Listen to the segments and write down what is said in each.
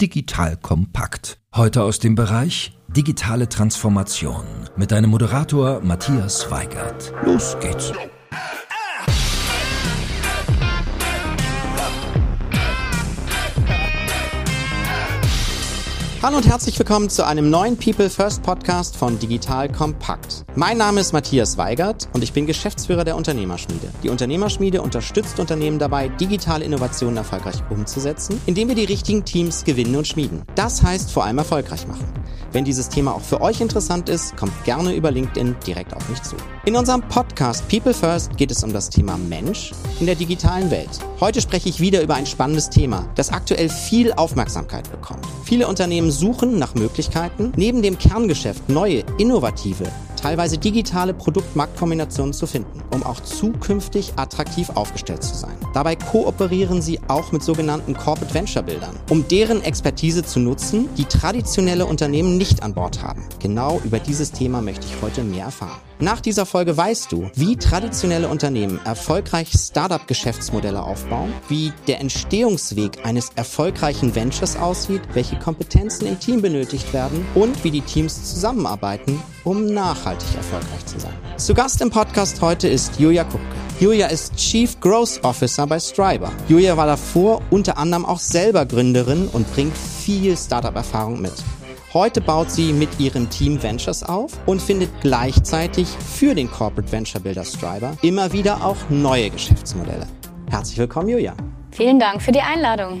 Digital Kompakt. Heute aus dem Bereich digitale Transformation mit deinem Moderator Matthias Weigert. Los geht's. Hallo und herzlich willkommen zu einem neuen People First Podcast von Digital Kompakt. Mein Name ist Matthias Weigert und ich bin Geschäftsführer der Unternehmerschmiede. Die Unternehmerschmiede unterstützt Unternehmen dabei, digitale Innovationen erfolgreich umzusetzen, indem wir die richtigen Teams gewinnen und schmieden. Das heißt vor allem erfolgreich machen. Wenn dieses Thema auch für euch interessant ist, kommt gerne über LinkedIn direkt auf mich zu. In unserem Podcast People First geht es um das Thema Mensch in der digitalen Welt. Heute spreche ich wieder über ein spannendes Thema, das aktuell viel Aufmerksamkeit bekommt. Viele Unternehmen suchen nach Möglichkeiten, neben dem Kerngeschäft neue, innovative, teilweise digitale Produkt-Marktkombinationen zu finden, um auch zukünftig attraktiv aufgestellt zu sein. Dabei kooperieren sie auch mit sogenannten Corporate Venture Bildern, um deren Expertise zu nutzen, die traditionelle Unternehmen nicht an Bord haben. Genau über dieses Thema möchte ich heute mehr erfahren. Nach dieser Folge weißt du, wie traditionelle Unternehmen erfolgreich Startup-Geschäftsmodelle aufbauen, wie der Entstehungsweg eines erfolgreichen Ventures aussieht, welche Kompetenzen im Team benötigt werden und wie die Teams zusammenarbeiten, um nachhaltig erfolgreich zu sein. Zu Gast im Podcast heute ist Julia Kupke. Julia ist Chief Growth Officer bei Striber. Julia war davor unter anderem auch selber Gründerin und bringt viel Startup-Erfahrung mit. Heute baut sie mit ihrem Team Ventures auf und findet gleichzeitig für den Corporate Venture Builder Striber immer wieder auch neue Geschäftsmodelle. Herzlich willkommen, Julia. Vielen Dank für die Einladung.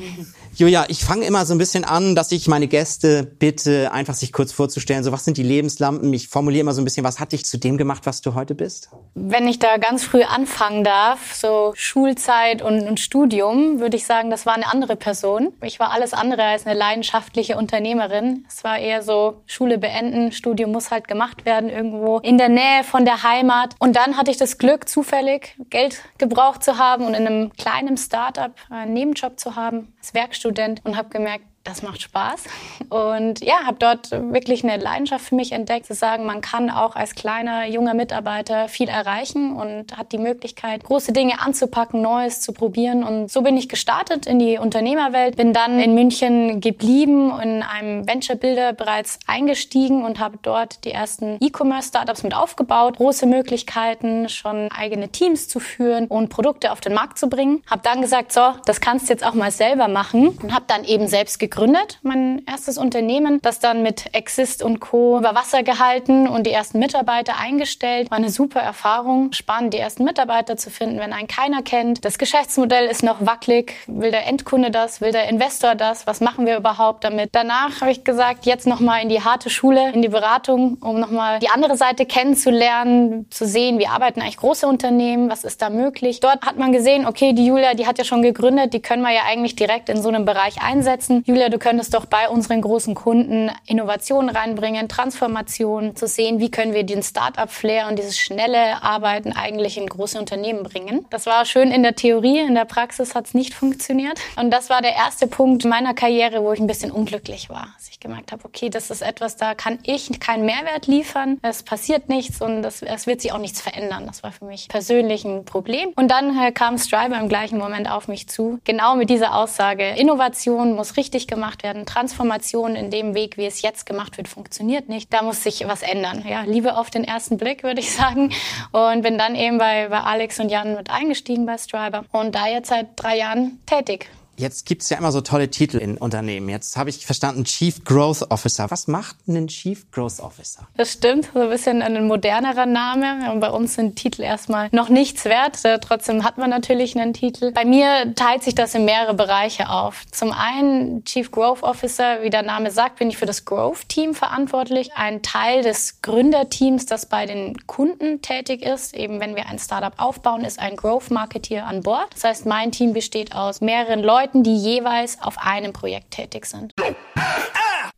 Julia, ich fange immer so ein bisschen an, dass ich meine Gäste bitte, einfach sich kurz vorzustellen. So, was sind die Lebenslampen? Ich formuliere immer so ein bisschen, was hat dich zu dem gemacht, was du heute bist? Wenn ich da ganz früh anfangen darf, so Schulzeit und, und Studium, würde ich sagen, das war eine andere Person. Ich war alles andere als eine leidenschaftliche Unternehmerin. Es war eher so Schule beenden, Studium muss halt gemacht werden irgendwo in der Nähe von der Heimat. Und dann hatte ich das Glück, zufällig Geld gebraucht zu haben und in einem kleinen Startup einen Nebenjob zu haben als Werkstudent Student und habe gemerkt, das macht Spaß. Und ja, habe dort wirklich eine Leidenschaft für mich entdeckt, zu sagen, man kann auch als kleiner, junger Mitarbeiter viel erreichen und hat die Möglichkeit, große Dinge anzupacken, Neues zu probieren. Und so bin ich gestartet in die Unternehmerwelt, bin dann in München geblieben, in einem Venture Builder bereits eingestiegen und habe dort die ersten E-Commerce-Startups mit aufgebaut, große Möglichkeiten, schon eigene Teams zu führen und Produkte auf den Markt zu bringen. Habe dann gesagt, so, das kannst du jetzt auch mal selber machen und habe dann eben selbst gegründet gegründet, mein erstes Unternehmen, das dann mit Exist und Co. über Wasser gehalten und die ersten Mitarbeiter eingestellt. War eine super Erfahrung, spannend, die ersten Mitarbeiter zu finden, wenn einen keiner kennt. Das Geschäftsmodell ist noch wackelig. Will der Endkunde das? Will der Investor das? Was machen wir überhaupt damit? Danach habe ich gesagt, jetzt nochmal in die harte Schule, in die Beratung, um nochmal die andere Seite kennenzulernen, zu sehen, wie arbeiten eigentlich große Unternehmen, was ist da möglich. Dort hat man gesehen, okay, die Julia, die hat ja schon gegründet, die können wir ja eigentlich direkt in so einem Bereich einsetzen. Julia Julia, du könntest doch bei unseren großen Kunden Innovationen reinbringen, Transformation, zu sehen, wie können wir den Startup-Flair und dieses schnelle Arbeiten eigentlich in große Unternehmen bringen. Das war schön in der Theorie, in der Praxis hat es nicht funktioniert. Und das war der erste Punkt meiner Karriere, wo ich ein bisschen unglücklich war. Als ich gemerkt habe, okay, das ist etwas, da kann ich keinen Mehrwert liefern, es passiert nichts und es wird sich auch nichts verändern. Das war für mich persönlich ein Problem. Und dann äh, kam Striver im gleichen Moment auf mich zu, genau mit dieser Aussage, Innovation muss richtig gemacht werden. Transformation in dem Weg, wie es jetzt gemacht wird, funktioniert nicht. Da muss sich was ändern. Ja, Liebe auf den ersten Blick, würde ich sagen. Und bin dann eben bei, bei Alex und Jan mit eingestiegen bei Striber und da jetzt seit drei Jahren tätig. Jetzt gibt's ja immer so tolle Titel in Unternehmen. Jetzt habe ich verstanden, Chief Growth Officer. Was macht ein Chief Growth Officer? Das stimmt, so ein bisschen ein modernerer Name. Bei uns sind Titel erstmal noch nichts wert. Äh, trotzdem hat man natürlich einen Titel. Bei mir teilt sich das in mehrere Bereiche auf. Zum einen Chief Growth Officer, wie der Name sagt, bin ich für das Growth Team verantwortlich. Ein Teil des Gründerteams, das bei den Kunden tätig ist. Eben wenn wir ein Startup aufbauen, ist ein Growth Marketeer an Bord. Das heißt, mein Team besteht aus mehreren Leuten, Leuten, die jeweils auf einem Projekt tätig sind.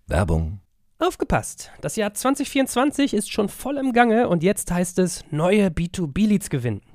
Werbung. Aufgepasst! Das Jahr 2024 ist schon voll im Gange und jetzt heißt es neue B2B-Leads gewinnen.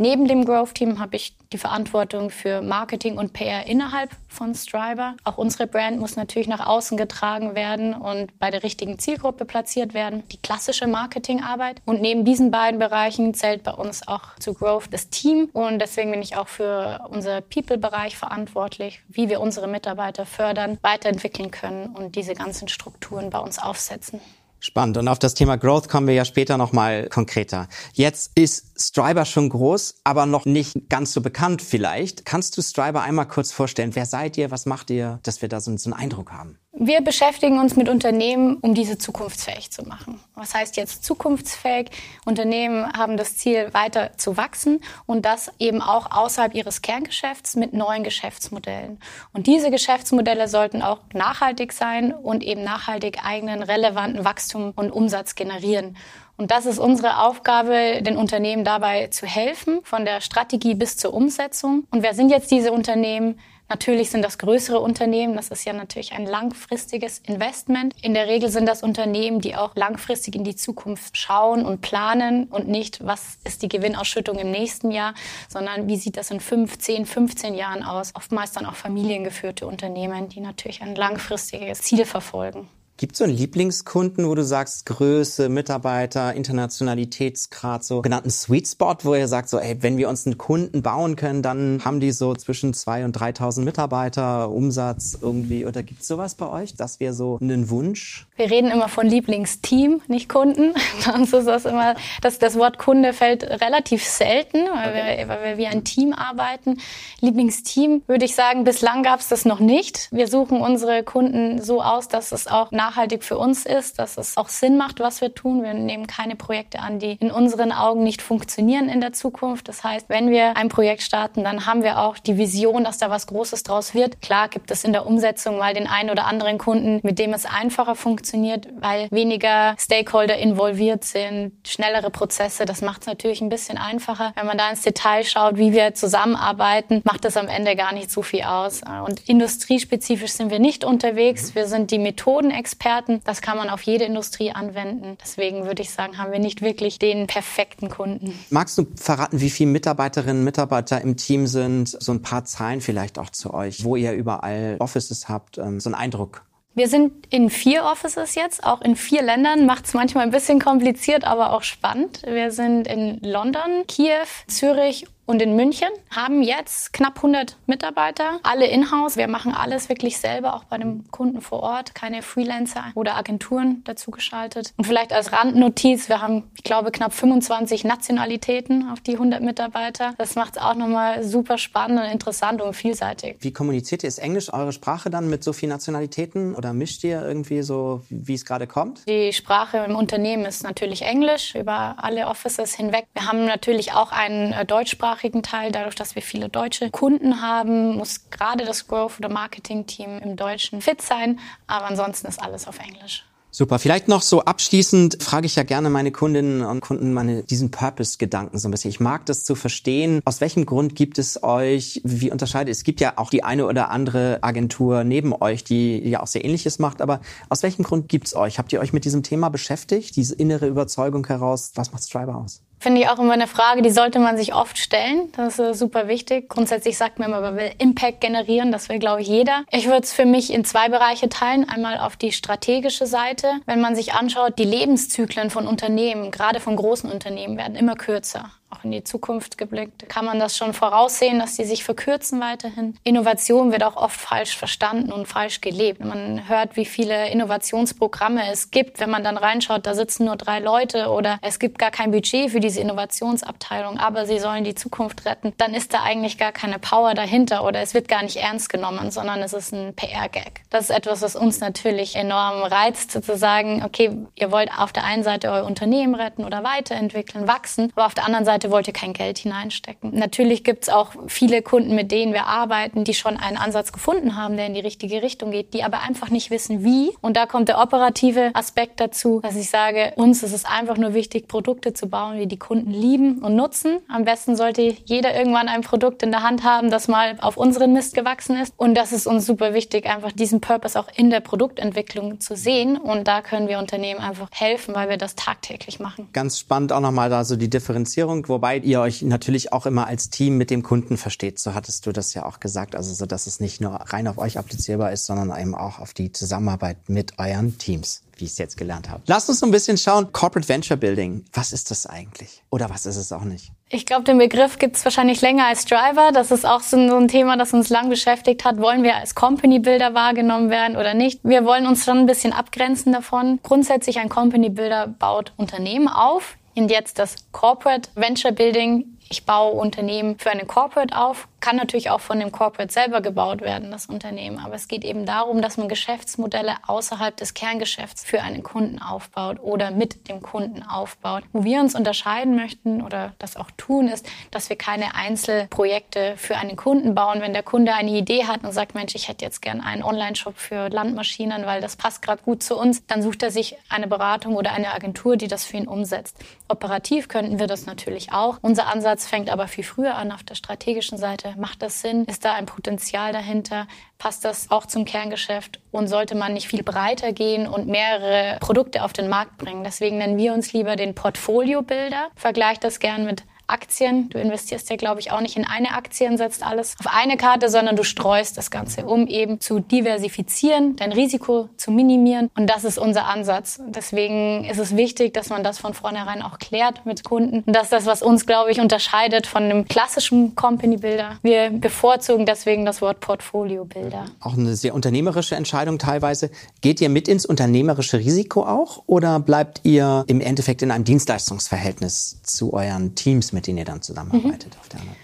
Neben dem Growth Team habe ich die Verantwortung für Marketing und PR innerhalb von Striber. Auch unsere Brand muss natürlich nach außen getragen werden und bei der richtigen Zielgruppe platziert werden. Die klassische Marketingarbeit. Und neben diesen beiden Bereichen zählt bei uns auch zu Growth das Team. Und deswegen bin ich auch für unser People-Bereich verantwortlich, wie wir unsere Mitarbeiter fördern, weiterentwickeln können und diese ganzen Strukturen bei uns aufsetzen. Spannend. Und auf das Thema Growth kommen wir ja später nochmal konkreter. Jetzt ist Striber schon groß, aber noch nicht ganz so bekannt vielleicht. Kannst du Striber einmal kurz vorstellen? Wer seid ihr? Was macht ihr? Dass wir da so, so einen Eindruck haben. Wir beschäftigen uns mit Unternehmen, um diese zukunftsfähig zu machen. Was heißt jetzt zukunftsfähig? Unternehmen haben das Ziel, weiter zu wachsen und das eben auch außerhalb ihres Kerngeschäfts mit neuen Geschäftsmodellen. Und diese Geschäftsmodelle sollten auch nachhaltig sein und eben nachhaltig eigenen relevanten Wachstum und Umsatz generieren. Und das ist unsere Aufgabe, den Unternehmen dabei zu helfen, von der Strategie bis zur Umsetzung. Und wer sind jetzt diese Unternehmen? Natürlich sind das größere Unternehmen. Das ist ja natürlich ein langfristiges Investment. In der Regel sind das Unternehmen, die auch langfristig in die Zukunft schauen und planen und nicht, was ist die Gewinnausschüttung im nächsten Jahr, sondern wie sieht das in 5, 10, 15 Jahren aus. Oftmals dann auch familiengeführte Unternehmen, die natürlich ein langfristiges Ziel verfolgen. Gibt es so einen Lieblingskunden, wo du sagst, Größe, Mitarbeiter, Internationalitätsgrad, so genannten Sweet Spot, wo ihr sagt, so, ey, wenn wir uns einen Kunden bauen können, dann haben die so zwischen zwei und 3.000 Mitarbeiter, Umsatz irgendwie, oder gibt es sowas bei euch? Das wäre so einen Wunsch? Wir reden immer von Lieblingsteam, nicht Kunden. Bei uns ist das immer, das, das Wort Kunde fällt relativ selten, weil, okay. wir, weil wir wie ein Team arbeiten. Lieblingsteam würde ich sagen, bislang gab es das noch nicht. Wir suchen unsere Kunden so aus, dass es auch nach nachhaltig für uns ist, dass es auch Sinn macht, was wir tun. Wir nehmen keine Projekte an, die in unseren Augen nicht funktionieren in der Zukunft. Das heißt, wenn wir ein Projekt starten, dann haben wir auch die Vision, dass da was Großes draus wird. Klar gibt es in der Umsetzung mal den einen oder anderen Kunden, mit dem es einfacher funktioniert, weil weniger Stakeholder involviert sind, schnellere Prozesse. Das macht es natürlich ein bisschen einfacher. Wenn man da ins Detail schaut, wie wir zusammenarbeiten, macht das am Ende gar nicht so viel aus. Und industriespezifisch sind wir nicht unterwegs. Wir sind die Methodenexperten Experten. Das kann man auf jede Industrie anwenden. Deswegen würde ich sagen, haben wir nicht wirklich den perfekten Kunden. Magst du verraten, wie viele Mitarbeiterinnen und Mitarbeiter im Team sind? So ein paar Zahlen vielleicht auch zu euch, wo ihr überall Offices habt, ähm, so ein Eindruck. Wir sind in vier Offices jetzt, auch in vier Ländern. Macht es manchmal ein bisschen kompliziert, aber auch spannend. Wir sind in London, Kiew, Zürich und in München haben jetzt knapp 100 Mitarbeiter, alle in-house. Wir machen alles wirklich selber, auch bei dem Kunden vor Ort, keine Freelancer oder Agenturen dazu geschaltet. Und vielleicht als Randnotiz, wir haben, ich glaube, knapp 25 Nationalitäten auf die 100 Mitarbeiter. Das macht es auch nochmal super spannend und interessant und vielseitig. Wie kommuniziert ihr? Ist Englisch eure Sprache dann mit so vielen Nationalitäten oder mischt ihr irgendwie so, wie es gerade kommt? Die Sprache im Unternehmen ist natürlich Englisch über alle Offices hinweg. Wir haben natürlich auch einen äh, deutschsprachigen deutschsprachigen Teil. Dadurch, dass wir viele deutsche Kunden haben, muss gerade das Growth- oder Marketing-Team im Deutschen fit sein. Aber ansonsten ist alles auf Englisch. Super. Vielleicht noch so abschließend frage ich ja gerne meine Kundinnen und Kunden meine, diesen Purpose-Gedanken so ein bisschen. Ich mag das zu verstehen. Aus welchem Grund gibt es euch, wie unterscheidet es? gibt ja auch die eine oder andere Agentur neben euch, die ja auch sehr ähnliches macht. Aber aus welchem Grund gibt es euch? Habt ihr euch mit diesem Thema beschäftigt? Diese innere Überzeugung heraus, was macht Striber aus? Finde ich auch immer eine Frage, die sollte man sich oft stellen. Das ist super wichtig. Grundsätzlich sagt man immer, man will Impact generieren. Das will, glaube ich, jeder. Ich würde es für mich in zwei Bereiche teilen. Einmal auf die strategische Seite. Wenn man sich anschaut, die Lebenszyklen von Unternehmen, gerade von großen Unternehmen, werden immer kürzer auch in die Zukunft geblickt, kann man das schon voraussehen, dass die sich verkürzen weiterhin. Innovation wird auch oft falsch verstanden und falsch gelebt. Man hört, wie viele Innovationsprogramme es gibt. Wenn man dann reinschaut, da sitzen nur drei Leute oder es gibt gar kein Budget für diese Innovationsabteilung, aber sie sollen die Zukunft retten, dann ist da eigentlich gar keine Power dahinter oder es wird gar nicht ernst genommen, sondern es ist ein PR-Gag. Das ist etwas, was uns natürlich enorm reizt, zu sagen, okay, ihr wollt auf der einen Seite euer Unternehmen retten oder weiterentwickeln, wachsen, aber auf der anderen Seite Seite wollt kein Geld hineinstecken. Natürlich gibt es auch viele Kunden, mit denen wir arbeiten, die schon einen Ansatz gefunden haben, der in die richtige Richtung geht, die aber einfach nicht wissen, wie. Und da kommt der operative Aspekt dazu, dass ich sage, uns ist es einfach nur wichtig, Produkte zu bauen, die die Kunden lieben und nutzen. Am besten sollte jeder irgendwann ein Produkt in der Hand haben, das mal auf unseren Mist gewachsen ist. Und das ist uns super wichtig, einfach diesen Purpose auch in der Produktentwicklung zu sehen. Und da können wir Unternehmen einfach helfen, weil wir das tagtäglich machen. Ganz spannend auch nochmal da so die Differenzierung wobei ihr euch natürlich auch immer als Team mit dem Kunden versteht. So hattest du das ja auch gesagt. Also so, dass es nicht nur rein auf euch applizierbar ist, sondern eben auch auf die Zusammenarbeit mit euren Teams wie ich es jetzt gelernt habe. Lasst uns so ein bisschen schauen. Corporate Venture Building. Was ist das eigentlich? Oder was ist es auch nicht? Ich glaube, den Begriff gibt es wahrscheinlich länger als Driver. Das ist auch so ein Thema, das uns lang beschäftigt hat. Wollen wir als Company Builder wahrgenommen werden oder nicht? Wir wollen uns schon ein bisschen abgrenzen davon. Grundsätzlich ein Company Builder baut Unternehmen auf, und jetzt das Corporate Venture Building. Ich baue Unternehmen für eine Corporate auf, kann natürlich auch von dem Corporate selber gebaut werden, das Unternehmen. Aber es geht eben darum, dass man Geschäftsmodelle außerhalb des Kerngeschäfts für einen Kunden aufbaut oder mit dem Kunden aufbaut. Wo wir uns unterscheiden möchten oder das auch tun, ist, dass wir keine Einzelprojekte für einen Kunden bauen. Wenn der Kunde eine Idee hat und sagt, Mensch, ich hätte jetzt gern einen Online-Shop für Landmaschinen, weil das passt gerade gut zu uns, dann sucht er sich eine Beratung oder eine Agentur, die das für ihn umsetzt. Operativ könnten wir das natürlich auch. Unser Ansatz fängt aber viel früher an auf der strategischen Seite Seite? Macht das Sinn? Ist da ein Potenzial dahinter? Passt das auch zum Kerngeschäft? Und sollte man nicht viel breiter gehen und mehrere Produkte auf den Markt bringen? Deswegen nennen wir uns lieber den Portfolio-Builder. Vergleicht das gern mit Aktien. Du investierst ja, glaube ich, auch nicht in eine Aktie und setzt alles auf eine Karte, sondern du streust das Ganze, um eben zu diversifizieren, dein Risiko zu minimieren. Und das ist unser Ansatz. Deswegen ist es wichtig, dass man das von vornherein auch klärt mit Kunden. Und das ist das, was uns, glaube ich, unterscheidet von einem klassischen Company Builder. Wir bevorzugen deswegen das Wort Portfolio Builder. Auch eine sehr unternehmerische Entscheidung teilweise. Geht ihr mit ins unternehmerische Risiko auch oder bleibt ihr im Endeffekt in einem Dienstleistungsverhältnis zu euren Teams mit denen ihr dann zusammenarbeitet mhm. auf der anderen.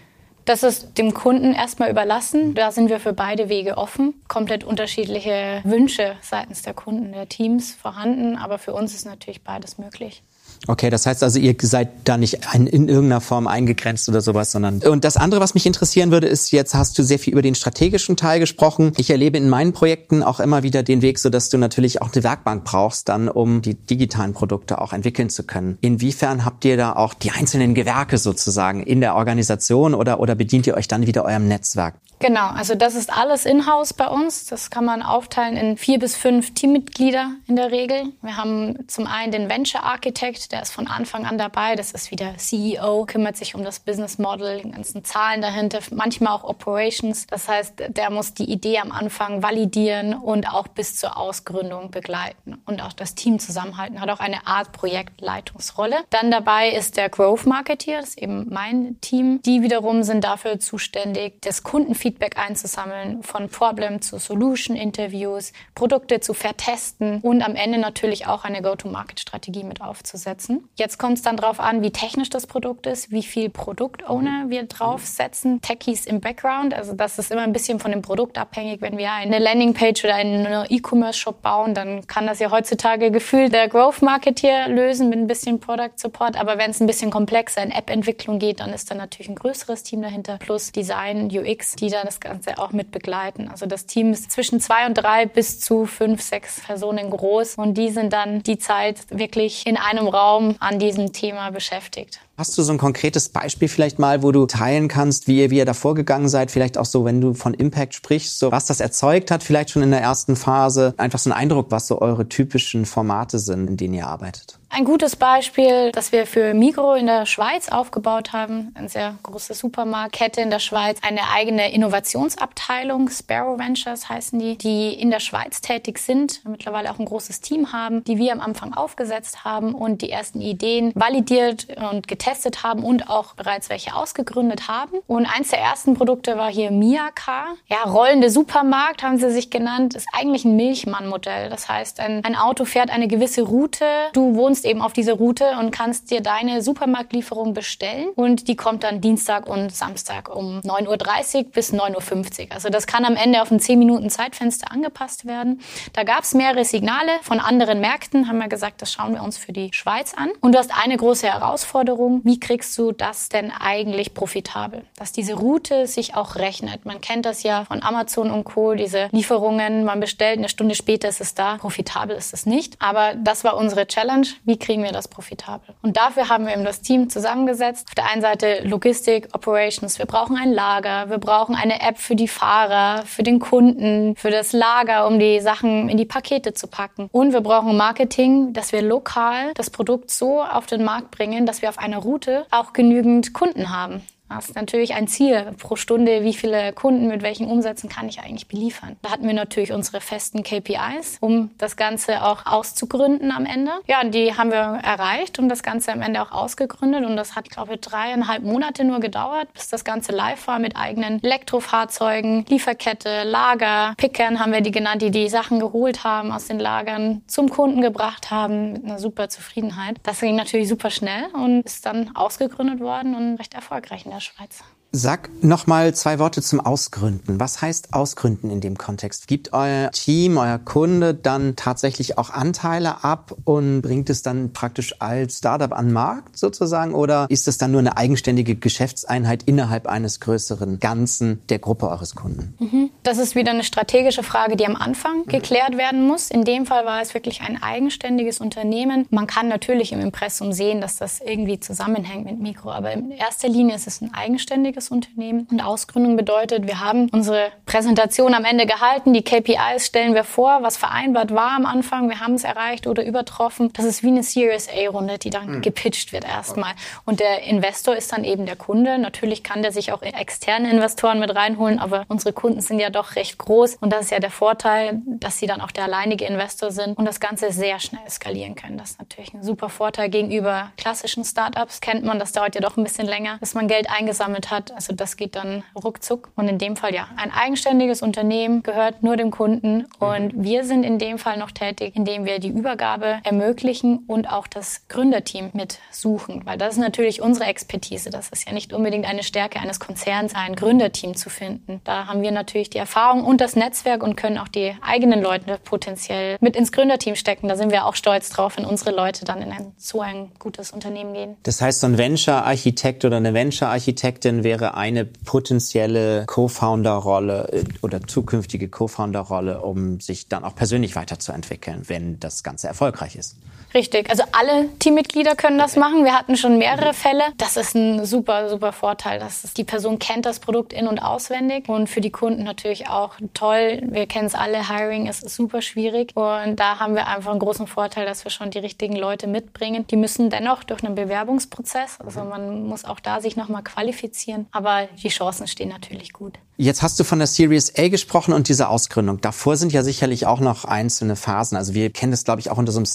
Das ist dem Kunden erstmal überlassen. Da sind wir für beide Wege offen. Komplett unterschiedliche Wünsche seitens der Kunden, der Teams vorhanden. Aber für uns ist natürlich beides möglich. Okay, das heißt also, ihr seid da nicht ein, in irgendeiner Form eingegrenzt oder sowas, sondern. Und das andere, was mich interessieren würde, ist, jetzt hast du sehr viel über den strategischen Teil gesprochen. Ich erlebe in meinen Projekten auch immer wieder den Weg, so dass du natürlich auch eine Werkbank brauchst, dann um die digitalen Produkte auch entwickeln zu können. Inwiefern habt ihr da auch die einzelnen Gewerke sozusagen in der Organisation oder, oder bedient ihr euch dann wieder eurem Netzwerk? Genau, also das ist alles in-house bei uns. Das kann man aufteilen in vier bis fünf Teammitglieder in der Regel. Wir haben zum einen den Venture Architect, der ist von Anfang an dabei. Das ist wieder CEO, kümmert sich um das Business Model, die ganzen Zahlen dahinter, manchmal auch Operations. Das heißt, der muss die Idee am Anfang validieren und auch bis zur Ausgründung begleiten und auch das Team zusammenhalten. Hat auch eine Art Projektleitungsrolle. Dann dabei ist der Growth Marketeer, das ist eben mein Team. Die wiederum sind dafür zuständig, das Kundenfeedback einzusammeln, von Problem zu Solution Interviews, Produkte zu vertesten und am Ende natürlich auch eine Go-to-Market-Strategie mit aufzusetzen setzen. Jetzt kommt es dann darauf an, wie technisch das Produkt ist, wie viel Produktowner wir draufsetzen, Techies im Background. Also das ist immer ein bisschen von dem Produkt abhängig. Wenn wir eine Landingpage oder einen E-Commerce-Shop bauen, dann kann das ja heutzutage gefühlt der Growth Marketeer lösen mit ein bisschen Product Support. Aber wenn es ein bisschen komplexer in App-Entwicklung geht, dann ist da natürlich ein größeres Team dahinter plus Design, UX, die dann das Ganze auch mit begleiten. Also das Team ist zwischen zwei und drei bis zu fünf, sechs Personen groß und die sind dann die Zeit wirklich in einem Raum Raum an diesem Thema beschäftigt. Hast du so ein konkretes Beispiel vielleicht mal, wo du teilen kannst, wie ihr, wie ihr da vorgegangen seid? Vielleicht auch so, wenn du von Impact sprichst, so was das erzeugt hat, vielleicht schon in der ersten Phase. Einfach so ein Eindruck, was so eure typischen Formate sind, in denen ihr arbeitet. Ein gutes Beispiel, das wir für Migro in der Schweiz aufgebaut haben, eine sehr große Supermarktkette in der Schweiz, eine eigene Innovationsabteilung, Sparrow Ventures heißen die, die in der Schweiz tätig sind, mittlerweile auch ein großes Team haben, die wir am Anfang aufgesetzt haben und die ersten Ideen validiert und getestet haben und auch bereits welche ausgegründet haben. Und eins der ersten Produkte war hier Miaka. Ja, rollende Supermarkt haben sie sich genannt, ist eigentlich ein Milchmann-Modell. Das heißt, ein, ein Auto fährt eine gewisse Route, du wohnst eben auf dieser Route und kannst dir deine Supermarktlieferung bestellen und die kommt dann Dienstag und Samstag um 9.30 Uhr bis 9.50 Uhr. Also das kann am Ende auf ein 10 Minuten Zeitfenster angepasst werden. Da gab es mehrere Signale von anderen Märkten, haben wir gesagt, das schauen wir uns für die Schweiz an. Und du hast eine große Herausforderung, wie kriegst du das denn eigentlich profitabel? Dass diese Route sich auch rechnet. Man kennt das ja von Amazon und Co., diese Lieferungen, man bestellt, eine Stunde später ist es da. Profitabel ist es nicht. Aber das war unsere Challenge. Wie kriegen wir das profitabel? Und dafür haben wir eben das Team zusammengesetzt. Auf der einen Seite Logistik, Operations. Wir brauchen ein Lager. Wir brauchen eine App für die Fahrer, für den Kunden, für das Lager, um die Sachen in die Pakete zu packen. Und wir brauchen Marketing, dass wir lokal das Produkt so auf den Markt bringen, dass wir auf einer Route auch genügend Kunden haben. Das ist natürlich ein Ziel pro Stunde, wie viele Kunden mit welchen Umsätzen kann ich eigentlich beliefern. Da hatten wir natürlich unsere festen KPIs, um das Ganze auch auszugründen am Ende. Ja, und die haben wir erreicht und das Ganze am Ende auch ausgegründet. Und das hat, glaube ich, dreieinhalb Monate nur gedauert, bis das Ganze live war mit eigenen Elektrofahrzeugen, Lieferkette, Lager, Pickern haben wir die genannt, die die Sachen geholt haben aus den Lagern, zum Kunden gebracht haben mit einer super Zufriedenheit. Das ging natürlich super schnell und ist dann ausgegründet worden und recht erfolgreich in der Schweiz. Sag noch mal zwei Worte zum Ausgründen. Was heißt Ausgründen in dem Kontext? Gibt euer Team, euer Kunde dann tatsächlich auch Anteile ab und bringt es dann praktisch als Startup an den Markt sozusagen? Oder ist es dann nur eine eigenständige Geschäftseinheit innerhalb eines größeren Ganzen der Gruppe eures Kunden? Mhm. Das ist wieder eine strategische Frage, die am Anfang geklärt werden muss. In dem Fall war es wirklich ein eigenständiges Unternehmen. Man kann natürlich im Impressum sehen, dass das irgendwie zusammenhängt mit Mikro, aber in erster Linie ist es ein eigenständiges kleines Unternehmen. Und Ausgründung bedeutet, wir haben unsere Präsentation am Ende gehalten, die KPIs stellen wir vor, was vereinbart war am Anfang, wir haben es erreicht oder übertroffen. Das ist wie eine Series A-Runde, die dann mhm. gepitcht wird erstmal. Und der Investor ist dann eben der Kunde. Natürlich kann der sich auch externe Investoren mit reinholen, aber unsere Kunden sind ja doch recht groß. Und das ist ja der Vorteil, dass sie dann auch der alleinige Investor sind und das Ganze sehr schnell skalieren können. Das ist natürlich ein super Vorteil gegenüber klassischen Startups. Kennt man, das dauert ja doch ein bisschen länger, bis man Geld eingesammelt hat. Also das geht dann ruckzuck. Und in dem Fall ja, ein eigenständiges Unternehmen gehört nur dem Kunden. Und mhm. wir sind in dem Fall noch tätig, indem wir die Übergabe ermöglichen und auch das Gründerteam mit suchen. Weil das ist natürlich unsere Expertise. Das ist ja nicht unbedingt eine Stärke eines Konzerns, ein Gründerteam zu finden. Da haben wir natürlich die Erfahrung und das Netzwerk und können auch die eigenen Leute potenziell mit ins Gründerteam stecken. Da sind wir auch stolz drauf, wenn unsere Leute dann in ein, so ein gutes Unternehmen gehen. Das heißt, so ein Venture-Architekt oder eine Venture-Architektin wäre wäre eine potenzielle Co-Founder-Rolle äh, oder zukünftige Co-Founder-Rolle, um sich dann auch persönlich weiterzuentwickeln, wenn das Ganze erfolgreich ist. Richtig, also alle Teammitglieder können das machen. Wir hatten schon mehrere Fälle. Das ist ein super, super Vorteil. dass die Person kennt das Produkt in- und auswendig und für die Kunden natürlich auch toll. Wir kennen es alle, Hiring ist super schwierig und da haben wir einfach einen großen Vorteil, dass wir schon die richtigen Leute mitbringen. Die müssen dennoch durch einen Bewerbungsprozess, also man muss auch da sich nochmal qualifizieren, aber die Chancen stehen natürlich gut. Jetzt hast du von der Series A gesprochen und dieser Ausgründung. Davor sind ja sicherlich auch noch einzelne Phasen. Also wir kennen das, glaube ich, auch unter so einem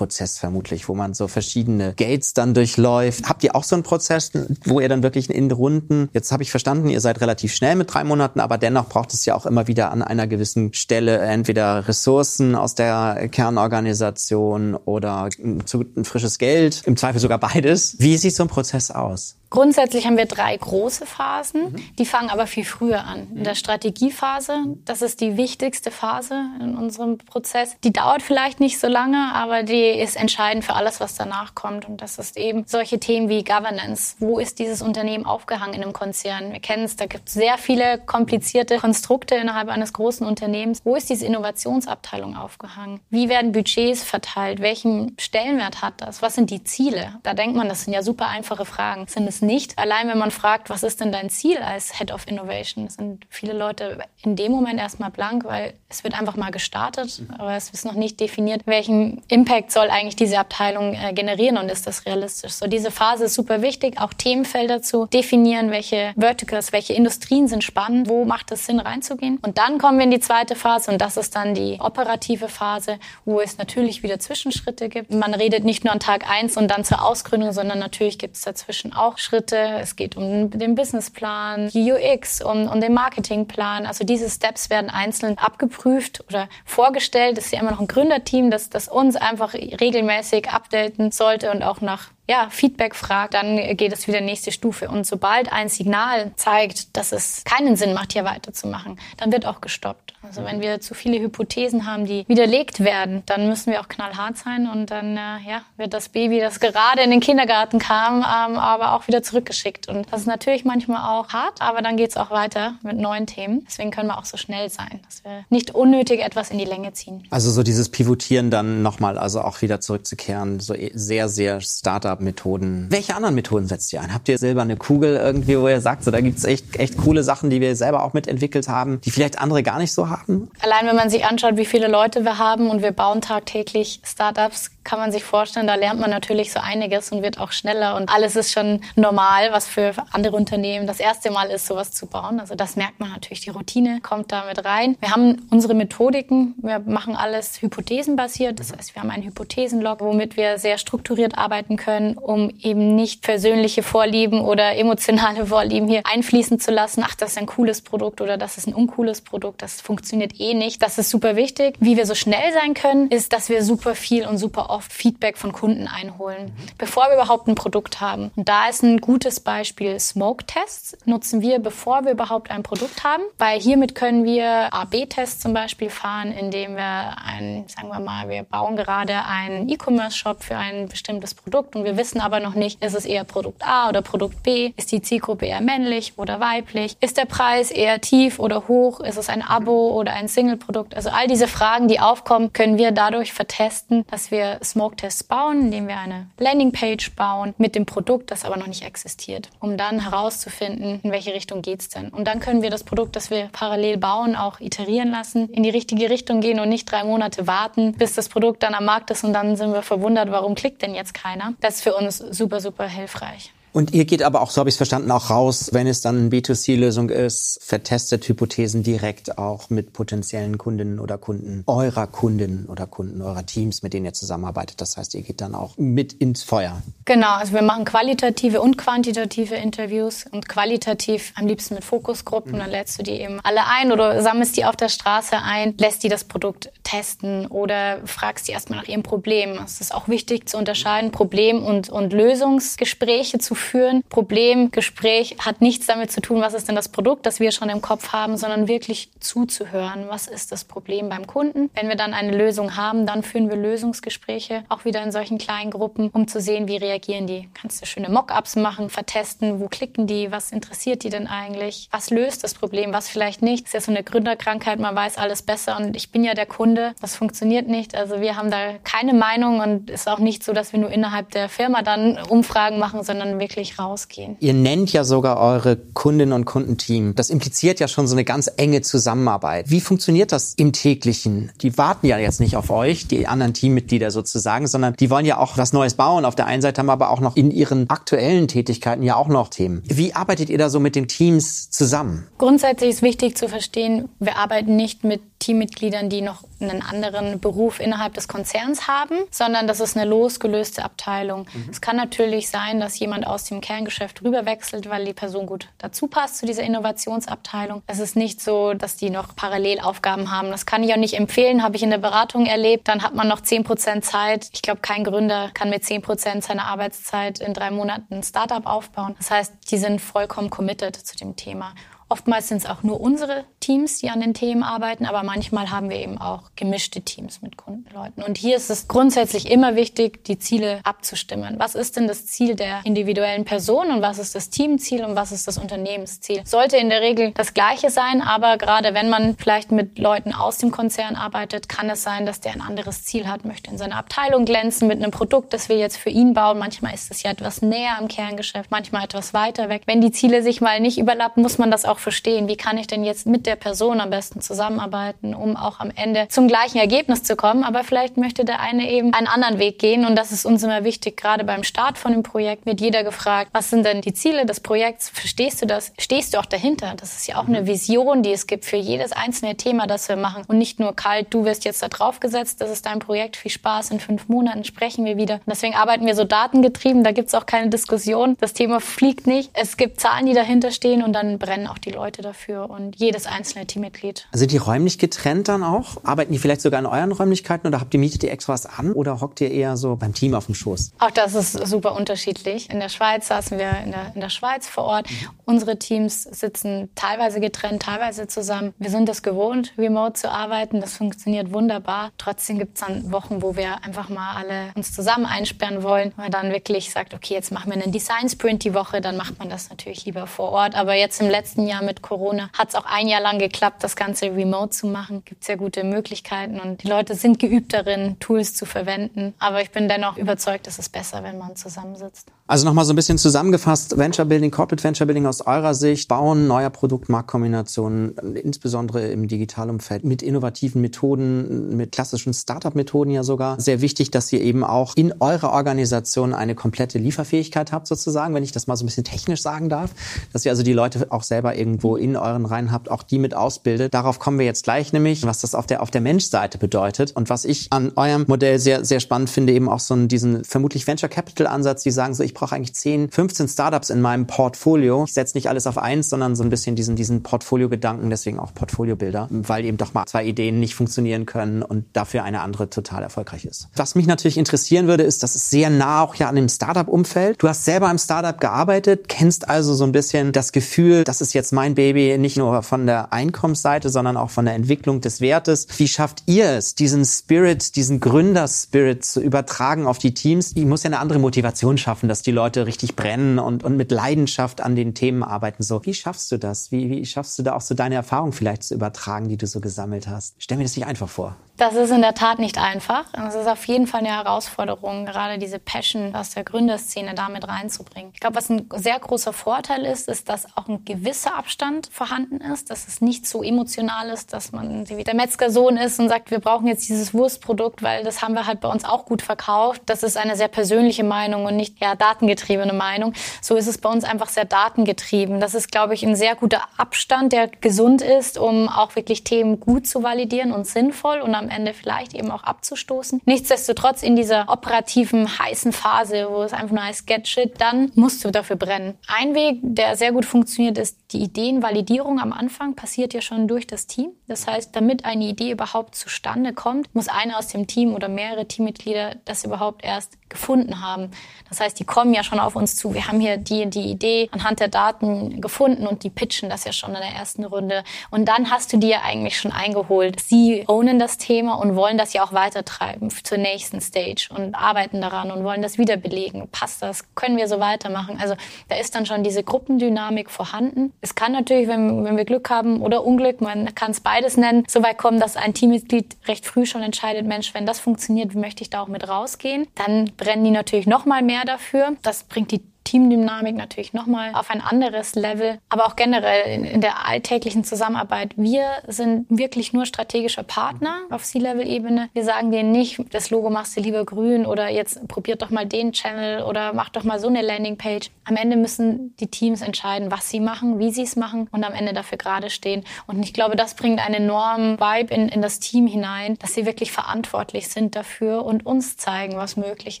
Stage-Gate-Prozess vermutlich, wo man so verschiedene Gates dann durchläuft. Habt ihr auch so einen Prozess, wo ihr dann wirklich in Runden, jetzt habe ich verstanden, ihr seid relativ schnell mit drei Monaten, aber dennoch braucht es ja auch immer wieder an einer gewissen Stelle entweder Ressourcen aus der Kernorganisation oder ein frisches Geld, im Zweifel sogar beides. Wie sieht so ein Prozess aus? Grundsätzlich haben wir drei große Phasen, mhm. die fangen aber viel früher an. In der Strategiephase, das ist die wichtigste Phase in unserem Prozess. Die dauert vielleicht nicht so lange, aber die ist entscheidend für alles, was danach kommt. Und das ist eben solche Themen wie Governance. Wo ist dieses Unternehmen aufgehangen in einem Konzern? Wir kennen es, da gibt es sehr viele komplizierte Konstrukte innerhalb eines großen Unternehmens. Wo ist diese Innovationsabteilung aufgehangen? Wie werden Budgets verteilt? Welchen Stellenwert hat das? Was sind die Ziele? Da denkt man, das sind ja super einfache Fragen. Sind es meistens nicht. Allein wenn man fragt, was ist denn dein Ziel als Head of Innovation, sind viele Leute in dem Moment erstmal blank, weil es wird einfach mal gestartet, aber es ist noch nicht definiert, welchen Impact soll eigentlich diese Abteilung äh, generieren und ist das realistisch. So diese Phase ist super wichtig, auch Themenfelder zu definieren, welche Verticals, welche Industrien sind spannend, wo macht es Sinn reinzugehen. Und dann kommen wir in die zweite Phase und das ist dann die operative Phase, wo es natürlich wieder Zwischenschritte gibt. Man redet nicht nur an Tag eins und dann zur Ausgründung, sondern natürlich gibt es dazwischen auch Schritte. Es geht um den Businessplan, die UX, um, um den Marketingplan. Also diese Steps werden einzeln abgeprüft oder vorgestellt. Es ist ja immer noch ein Gründerteam, das, das uns einfach regelmäßig updaten sollte und auch nach ja, Feedback fragt, dann geht es wieder nächste Stufe. Und sobald ein Signal zeigt, dass es keinen Sinn macht, hier weiterzumachen, dann wird auch gestoppt. Also wenn wir zu viele Hypothesen haben, die widerlegt werden, dann müssen wir auch knallhart sein und dann äh, ja, wird das Baby, das gerade in den Kindergarten kam, ähm, aber auch wieder zurückgeschickt. Und das ist natürlich manchmal auch hart, aber dann geht es auch weiter mit neuen Themen. Deswegen können wir auch so schnell sein, dass wir nicht unnötig etwas in die Länge ziehen. Also so dieses Pivotieren dann nochmal, also auch wieder zurückzukehren, so sehr, sehr Startup Startup-Methoden. Welche anderen Methoden setzt ihr ein? Habt ihr selber eine Kugel irgendwie, wo ihr sagt, so, da gibt's echt, echt coole Sachen, die wir selber auch mitentwickelt haben, die vielleicht andere gar nicht so haben? Allein wenn man sich anschaut, wie viele Leute wir haben und wir bauen tagtäglich Startups, kann man sich vorstellen, da lernt man natürlich so einiges und wird auch schneller und alles ist schon normal, was für andere Unternehmen das erste Mal ist, sowas zu bauen. Also das merkt man natürlich, die Routine kommt da mit rein. Wir haben unsere Methodiken, wir machen alles hypothesenbasiert, das heißt, wir haben einen Hypothesenlog, womit wir sehr strukturiert arbeiten können, um eben nicht persönliche Vorlieben oder emotionale Vorlieben hier einfließen zu lassen. Ach, das ist ein cooles Produkt oder das ist ein uncooles Produkt, das funktioniert eh nicht. Das ist super wichtig. Wie wir so schnell sein können, ist, dass wir super viel und super oft oft Feedback von Kunden einholen, bevor wir überhaupt ein Produkt haben. Und da ist ein gutes Beispiel Smoke-Tests. Nutzen wir, bevor wir überhaupt ein Produkt haben, weil hiermit können wir A-B-Tests zum Beispiel fahren, indem wir ein, sagen wir mal, wir bauen gerade einen E-Commerce-Shop für ein bestimmtes Produkt und wir wissen aber noch nicht, ist es eher Produkt A oder Produkt B? Ist die Zielgruppe eher männlich oder weiblich? Ist der Preis eher tief oder hoch? Ist es ein Abo oder ein Single-Produkt? Also all diese Fragen, die aufkommen, können wir dadurch vertesten, dass wir Smoke-Tests bauen, indem wir eine Landingpage bauen mit dem Produkt, das aber noch nicht existiert, um dann herauszufinden, in welche Richtung geht's denn. Und dann können wir das Produkt, das wir parallel bauen, auch iterieren lassen, in die richtige Richtung gehen und nicht drei Monate warten, bis das Produkt dann am Markt ist und dann sind wir verwundert, warum klickt denn jetzt keiner. Das ist für uns super, super hilfreich. Und ihr geht aber auch, so habe ich es verstanden, auch raus, wenn es dann eine B2C-Lösung ist, vertestet Hypothesen direkt auch mit potenziellen Kundinnen oder Kunden eurer Kundinnen oder Kunden eurer Teams, mit denen ihr zusammenarbeitet. Das heißt, ihr geht dann auch mit ins Feuer. Genau, also wir machen qualitative und quantitative Interviews und qualitativ am liebsten mit Fokusgruppen. Mhm. Dann lädst du die eben alle ein oder sammelst die auf der Straße ein, lässt die das Produkt testen oder fragst die erstmal nach ihrem Problem. Es ist auch wichtig zu unterscheiden, Problem und, und Lösungsgespräche zu führen. Problemgespräch hat nichts damit zu tun, was ist denn das Produkt, das wir schon im Kopf haben, sondern wirklich zuzuhören. Was ist das Problem beim Kunden? Wenn wir dann eine Lösung haben, dann führen wir Lösungsgespräche, auch wieder in solchen kleinen Gruppen, um zu sehen, wie reagieren die. Kannst du schöne Mockups machen, vertesten, wo klicken die, was interessiert die denn eigentlich, was löst das Problem, was vielleicht nicht. Das ist ja so eine Gründerkrankheit, man weiß alles besser und ich bin ja der Kunde, das funktioniert nicht. Also wir haben da keine Meinung und ist auch nicht so, dass wir nur innerhalb der Firma dann Umfragen machen, sondern wirklich wirklich rausgehen. Ihr nennt ja sogar eure Kundinnen und Kundenteam. Das impliziert ja schon so eine ganz enge Zusammenarbeit. Wie funktioniert das im täglichen? Die warten ja jetzt nicht auf euch, die anderen Teammitglieder sozusagen, sondern die wollen ja auch was Neues bauen. Auf der einen Seite haben aber auch noch in ihren aktuellen Tätigkeiten ja auch noch Themen. Wie arbeitet ihr da so mit den Teams zusammen? Grundsätzlich ist wichtig zu verstehen, wir arbeiten nicht mit Teammitgliedern, die noch einen anderen Beruf innerhalb des Konzerns haben, sondern das ist eine losgelöste Abteilung. Mhm. Es kann natürlich sein, dass jemand aus dem Kerngeschäft rüberwechselt, weil die Person gut dazu passt zu dieser Innovationsabteilung. Es ist nicht so, dass die noch Parallelaufgaben haben. Das kann ich auch nicht empfehlen, habe ich in der Beratung erlebt. Dann hat man noch 10 Prozent Zeit. Ich glaube, kein Gründer kann mit 10 Prozent seiner Arbeitszeit in drei Monaten ein Startup aufbauen. Das heißt, die sind vollkommen committed zu dem Thema. Oftmals sind es auch nur unsere Teams, die an den Themen arbeiten, aber manchmal haben wir eben auch gemischte Teams mit Kundenleuten. Und hier ist es grundsätzlich immer wichtig, die Ziele abzustimmen. Was ist denn das Ziel der individuellen Person und was ist das Teamziel und was ist das Unternehmensziel? Sollte in der Regel das gleiche sein, aber gerade wenn man vielleicht mit Leuten aus dem Konzern arbeitet, kann es sein, dass der ein anderes Ziel hat, möchte in seiner Abteilung glänzen mit einem Produkt, das wir jetzt für ihn bauen. Manchmal ist es ja etwas näher am Kerngeschäft, manchmal etwas weiter weg. Wenn die Ziele sich mal nicht überlappen, muss man das auch verstehen. Wie kann ich denn jetzt mit der Person am besten zusammenarbeiten, um auch am Ende zum gleichen Ergebnis zu kommen? Aber vielleicht möchte der eine eben einen anderen Weg gehen und das ist uns immer wichtig. Gerade beim Start von dem Projekt wird jeder gefragt, was sind denn die Ziele des Projekts? Verstehst du das? Stehst du auch dahinter? Das ist ja auch eine Vision, die es gibt für jedes einzelne Thema, das wir machen und nicht nur kalt, du wirst jetzt da drauf gesetzt, das ist dein Projekt, viel Spaß, in fünf Monaten sprechen wir wieder. Und deswegen arbeiten wir so datengetrieben, da gibt es auch keine Diskussion. Das Thema fliegt nicht. Es gibt Zahlen, die dahinter stehen und dann brennen auch die Leute dafür und jedes einzelne Teammitglied. Sind die räumlich getrennt dann auch? Arbeiten die vielleicht sogar in euren Räumlichkeiten oder habt ihr mietet ihr extra was an oder hockt ihr eher so beim Team auf dem Schoß? Auch das ist super unterschiedlich. In der Schweiz saßen wir in der, in der Schweiz vor Ort. Unsere Teams sitzen teilweise getrennt, teilweise zusammen. Wir sind es gewohnt, remote zu arbeiten. Das funktioniert wunderbar. Trotzdem gibt es dann Wochen, wo wir einfach mal alle uns zusammen einsperren wollen, weil dann wirklich sagt, okay, jetzt machen wir einen Design Sprint die Woche, dann macht man das natürlich lieber vor Ort. Aber jetzt im letzten Jahr mit Corona hat es auch ein Jahr lang geklappt, das Ganze remote zu machen. Gibt sehr gute Möglichkeiten und die Leute sind geübt darin, Tools zu verwenden. Aber ich bin dennoch überzeugt, es ist besser, wenn man zusammensitzt. Also nochmal so ein bisschen zusammengefasst, Venture Building, Corporate Venture Building aus eurer Sicht, Bauen neuer Produktmarktkombinationen, insbesondere im Digitalumfeld, mit innovativen Methoden, mit klassischen Startup-Methoden ja sogar. Sehr wichtig, dass ihr eben auch in eurer Organisation eine komplette Lieferfähigkeit habt sozusagen, wenn ich das mal so ein bisschen technisch sagen darf, dass ihr also die Leute auch selber irgendwo in euren Reihen habt, auch die mit ausbildet. Darauf kommen wir jetzt gleich nämlich, was das auf der, auf der Menschseite bedeutet und was ich an eurem Modell sehr, sehr spannend finde, eben auch so diesen vermutlich Venture Capital Ansatz, die sagen so, ich brauche eigentlich 10, 15 Startups in meinem Portfolio. Ich setze nicht alles auf eins, sondern so ein bisschen diesen, diesen Portfolio-Gedanken, deswegen auch Portfolio-Bilder, weil eben doch mal zwei Ideen nicht funktionieren können und dafür eine andere total erfolgreich ist. Was mich natürlich interessieren würde, ist, das ist sehr nah auch ja an dem Startup-Umfeld. Du hast selber im Startup gearbeitet, kennst also so ein bisschen das Gefühl, das ist jetzt mein Baby, nicht nur von der Einkommensseite, sondern auch von der Entwicklung des Wertes. Wie schafft ihr es, diesen Spirit, diesen Gründerspirit zu übertragen auf die Teams? Ich muss ja eine andere Motivation schaffen, dass die Leute richtig brennen und, und mit Leidenschaft an den Themen arbeiten. So, wie schaffst du das? Wie, wie schaffst du da auch so deine Erfahrung vielleicht zu übertragen, die du so gesammelt hast? Stell mir das nicht einfach vor. Das ist in der Tat nicht einfach. Es ist auf jeden Fall eine Herausforderung, gerade diese Passion aus der Gründerszene damit reinzubringen. Ich glaube, was ein sehr großer Vorteil ist, ist, dass auch ein gewisser Abstand vorhanden ist, dass es nicht so emotional ist, dass man wie der Metzgersohn ist und sagt, wir brauchen jetzt dieses Wurstprodukt, weil das haben wir halt bei uns auch gut verkauft. Das ist eine sehr persönliche Meinung und nicht ja datengetriebene Meinung. So ist es bei uns einfach sehr datengetrieben. Das ist, glaube ich, ein sehr guter Abstand, der gesund ist, um auch wirklich Themen gut zu validieren und sinnvoll und am Ende vielleicht eben auch abzustoßen. Nichtsdestotrotz in dieser operativen heißen Phase, wo es einfach nur heißt, get shit, dann musst du dafür brennen. Ein Weg, der sehr gut funktioniert, ist die Ideenvalidierung am Anfang passiert ja schon durch das Team. Das heißt, damit eine Idee überhaupt zustande kommt, muss einer aus dem Team oder mehrere Teammitglieder das überhaupt erst gefunden haben. Das heißt, die kommen ja schon auf uns zu. Wir haben hier die, die Idee anhand der Daten gefunden und die pitchen das ja schon in der ersten Runde. Und dann hast du die ja eigentlich schon eingeholt. Sie ownen das Thema und wollen das ja auch weitertreiben zur nächsten Stage und arbeiten daran und wollen das wieder belegen. Passt das? Können wir so weitermachen? Also da ist dann schon diese Gruppendynamik vorhanden. Es kann natürlich, wenn, wenn wir Glück haben oder Unglück, man kann es beides nennen, so weit kommen, dass ein Teammitglied recht früh schon entscheidet, Mensch, wenn das funktioniert, möchte ich da auch mit rausgehen. Dann brennen die natürlich noch mal mehr dafür. Das bringt die Teamdynamik natürlich nochmal auf ein anderes Level, aber auch generell in, in, der alltäglichen Zusammenarbeit. Wir sind wirklich nur strategischer Partner auf C-Level-Ebene. Wir sagen denen nicht, das Logo machst du lieber grün oder jetzt probiert doch mal den Channel oder mach doch mal so eine Landingpage. Am Ende müssen die Teams entscheiden, was sie machen, wie sie es machen und am Ende dafür gerade stehen. Und ich glaube, das bringt einen enormen Vibe in, in das Team hinein, dass sie wirklich verantwortlich sind dafür und uns zeigen, was möglich